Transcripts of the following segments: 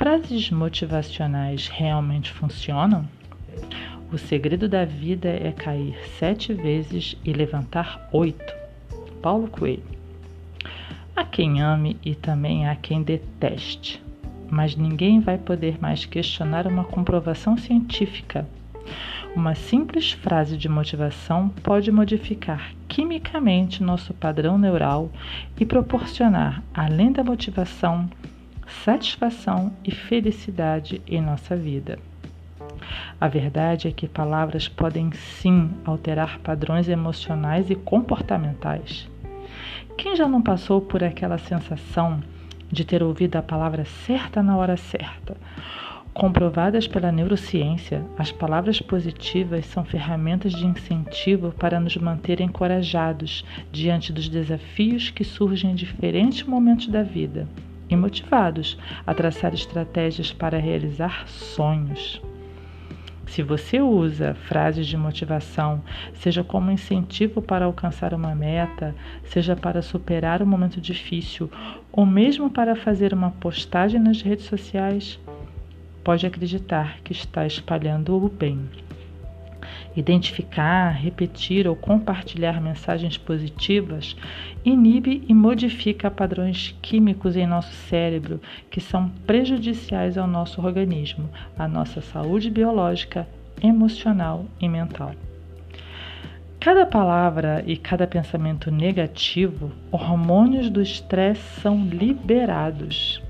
Frases motivacionais realmente funcionam? O segredo da vida é cair sete vezes e levantar oito. Paulo Coelho. Há quem ame e também há quem deteste, mas ninguém vai poder mais questionar uma comprovação científica. Uma simples frase de motivação pode modificar quimicamente nosso padrão neural e proporcionar, além da motivação, satisfação e felicidade em nossa vida. A verdade é que palavras podem sim alterar padrões emocionais e comportamentais. Quem já não passou por aquela sensação de ter ouvido a palavra certa na hora certa? Comprovadas pela neurociência, as palavras positivas são ferramentas de incentivo para nos manter encorajados diante dos desafios que surgem em diferentes momentos da vida e motivados a traçar estratégias para realizar sonhos. Se você usa frases de motivação, seja como incentivo para alcançar uma meta, seja para superar um momento difícil, ou mesmo para fazer uma postagem nas redes sociais, pode acreditar que está espalhando o bem. Identificar, repetir ou compartilhar mensagens positivas inibe e modifica padrões químicos em nosso cérebro que são prejudiciais ao nosso organismo, à nossa saúde biológica, emocional e mental. Cada palavra e cada pensamento negativo, hormônios do estresse são liberados.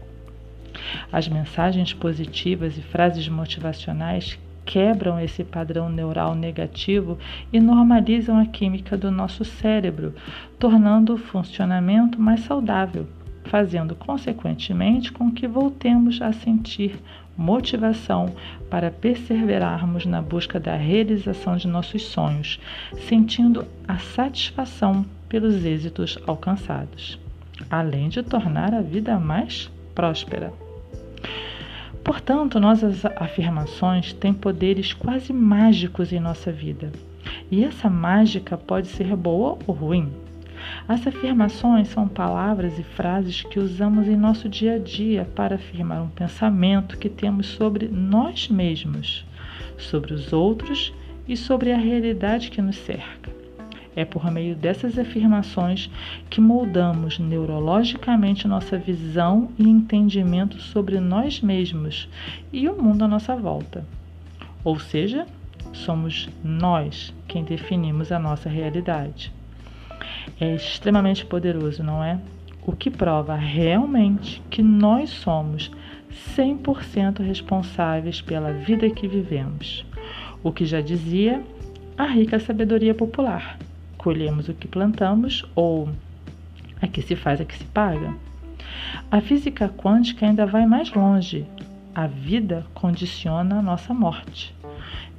As mensagens positivas e frases motivacionais quebram esse padrão neural negativo e normalizam a química do nosso cérebro, tornando o funcionamento mais saudável, fazendo consequentemente com que voltemos a sentir motivação para perseverarmos na busca da realização de nossos sonhos, sentindo a satisfação pelos êxitos alcançados, além de tornar a vida mais próspera. Portanto, nossas afirmações têm poderes quase mágicos em nossa vida. E essa mágica pode ser boa ou ruim. As afirmações são palavras e frases que usamos em nosso dia a dia para afirmar um pensamento que temos sobre nós mesmos, sobre os outros e sobre a realidade que nos cerca. É por meio dessas afirmações que moldamos neurologicamente nossa visão e entendimento sobre nós mesmos e o mundo à nossa volta. Ou seja, somos nós quem definimos a nossa realidade. É extremamente poderoso, não é? O que prova realmente que nós somos 100% responsáveis pela vida que vivemos. O que já dizia a rica sabedoria popular colhemos o que plantamos ou aqui se faz, aqui se paga. A física quântica ainda vai mais longe. A vida condiciona a nossa morte.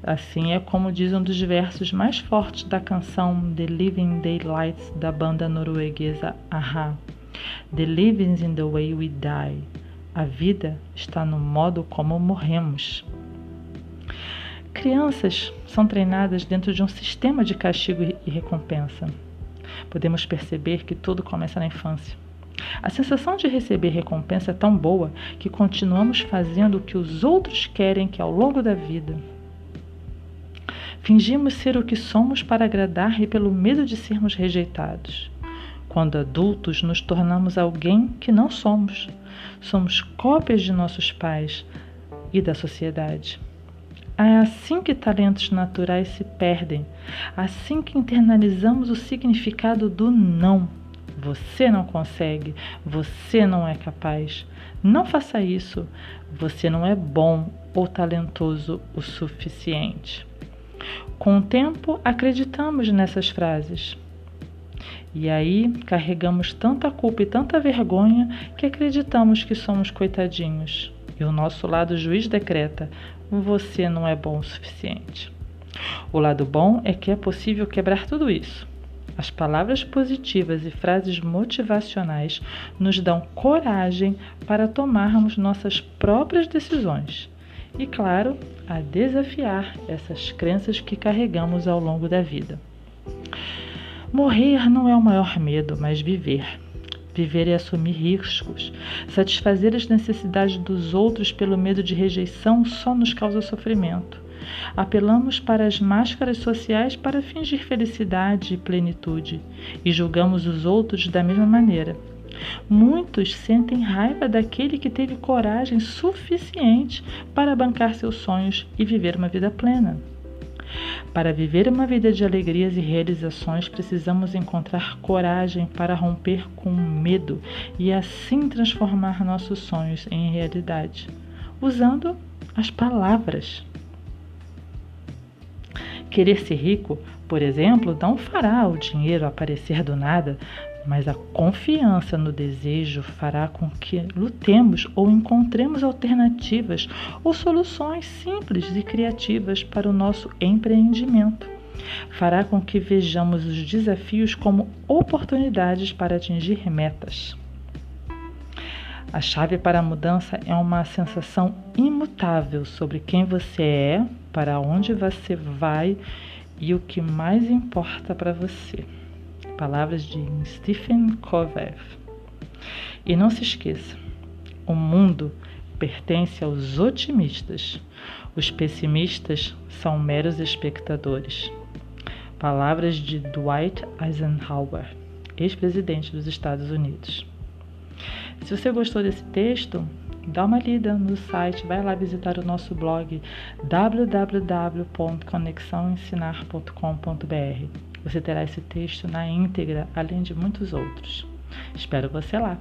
Assim é como diz um dos versos mais fortes da canção The Living Daylights da banda norueguesa Aha. The living in the way we die. A vida está no modo como morremos. Crianças são treinadas dentro de um sistema de castigo e recompensa. Podemos perceber que tudo começa na infância. A sensação de receber recompensa é tão boa que continuamos fazendo o que os outros querem que ao longo da vida. Fingimos ser o que somos para agradar e pelo medo de sermos rejeitados. Quando adultos, nos tornamos alguém que não somos. Somos cópias de nossos pais e da sociedade. É assim que talentos naturais se perdem, assim que internalizamos o significado do não. Você não consegue, você não é capaz. Não faça isso, você não é bom ou talentoso o suficiente. Com o tempo, acreditamos nessas frases. E aí carregamos tanta culpa e tanta vergonha que acreditamos que somos coitadinhos. E o nosso lado juiz decreta: você não é bom o suficiente. O lado bom é que é possível quebrar tudo isso. As palavras positivas e frases motivacionais nos dão coragem para tomarmos nossas próprias decisões e, claro, a desafiar essas crenças que carregamos ao longo da vida. Morrer não é o maior medo, mas viver. Viver é assumir riscos. Satisfazer as necessidades dos outros pelo medo de rejeição só nos causa sofrimento. Apelamos para as máscaras sociais para fingir felicidade e plenitude e julgamos os outros da mesma maneira. Muitos sentem raiva daquele que teve coragem suficiente para bancar seus sonhos e viver uma vida plena. Para viver uma vida de alegrias e realizações, precisamos encontrar coragem para romper com o medo e assim transformar nossos sonhos em realidade, usando as palavras. Querer ser rico, por exemplo, não fará o dinheiro aparecer do nada, mas a confiança no desejo fará com que lutemos ou encontremos alternativas ou soluções simples e criativas para o nosso empreendimento. Fará com que vejamos os desafios como oportunidades para atingir metas. A chave para a mudança é uma sensação imutável sobre quem você é, para onde você vai e o que mais importa para você. Palavras de Stephen Covey. E não se esqueça: o mundo pertence aos otimistas. Os pessimistas são meros espectadores. Palavras de Dwight Eisenhower, ex-presidente dos Estados Unidos. Se você gostou desse texto, dá uma lida no site, vai lá visitar o nosso blog www.conexãoensinar.com.br. Você terá esse texto na íntegra, além de muitos outros. Espero você lá.